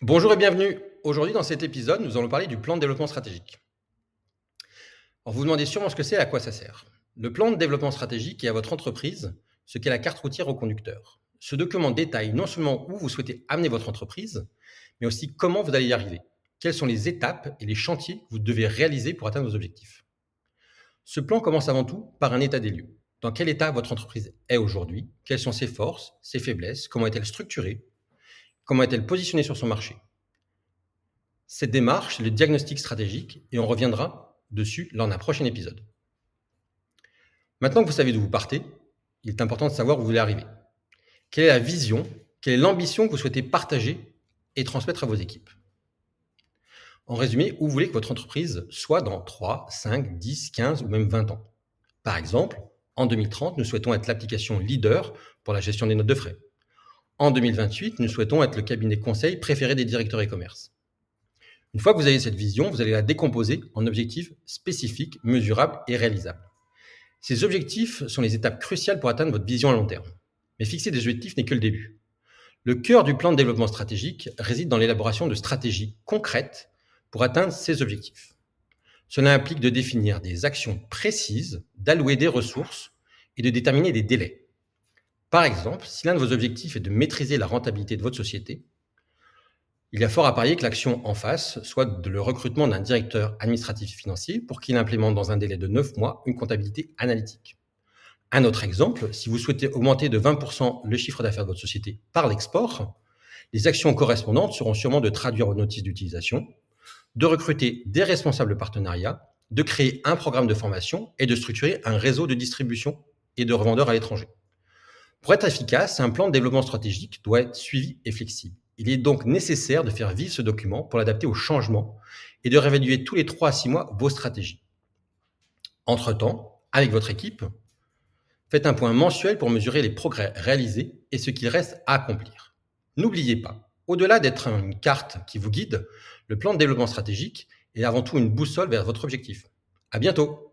Bonjour et bienvenue. Aujourd'hui, dans cet épisode, nous allons parler du plan de développement stratégique. Vous vous demandez sûrement ce que c'est et à quoi ça sert. Le plan de développement stratégique est à votre entreprise ce qu'est la carte routière au conducteur. Ce document détaille non seulement où vous souhaitez amener votre entreprise, mais aussi comment vous allez y arriver. Quelles sont les étapes et les chantiers que vous devez réaliser pour atteindre vos objectifs? Ce plan commence avant tout par un état des lieux. Dans quel état votre entreprise est aujourd'hui? Quelles sont ses forces, ses faiblesses? Comment est-elle structurée? Comment est-elle positionnée sur son marché? Cette démarche, c'est le diagnostic stratégique et on reviendra dessus lors d'un prochain épisode. Maintenant que vous savez d'où vous partez, il est important de savoir où vous voulez arriver. Quelle est la vision, quelle est l'ambition que vous souhaitez partager et transmettre à vos équipes? En résumé, où vous voulez que votre entreprise soit dans 3, 5, 10, 15 ou même 20 ans? Par exemple, en 2030, nous souhaitons être l'application leader pour la gestion des notes de frais. En 2028, nous souhaitons être le cabinet conseil préféré des directeurs e-commerce. Une fois que vous avez cette vision, vous allez la décomposer en objectifs spécifiques, mesurables et réalisables. Ces objectifs sont les étapes cruciales pour atteindre votre vision à long terme. Mais fixer des objectifs n'est que le début. Le cœur du plan de développement stratégique réside dans l'élaboration de stratégies concrètes pour atteindre ces objectifs. Cela implique de définir des actions précises, d'allouer des ressources et de déterminer des délais. Par exemple, si l'un de vos objectifs est de maîtriser la rentabilité de votre société, il y a fort à parier que l'action en face soit le recrutement d'un directeur administratif financier pour qu'il implémente dans un délai de 9 mois une comptabilité analytique. Un autre exemple, si vous souhaitez augmenter de 20% le chiffre d'affaires de votre société par l'export, les actions correspondantes seront sûrement de traduire vos notices d'utilisation, de recruter des responsables partenariats, de créer un programme de formation et de structurer un réseau de distribution et de revendeurs à l'étranger. Pour être efficace, un plan de développement stratégique doit être suivi et flexible. Il est donc nécessaire de faire vivre ce document pour l'adapter aux changements et de réévaluer tous les 3 à 6 mois vos stratégies. Entre-temps, avec votre équipe, faites un point mensuel pour mesurer les progrès réalisés et ce qu'il reste à accomplir. N'oubliez pas, au-delà d'être une carte qui vous guide, le plan de développement stratégique est avant tout une boussole vers votre objectif. À bientôt!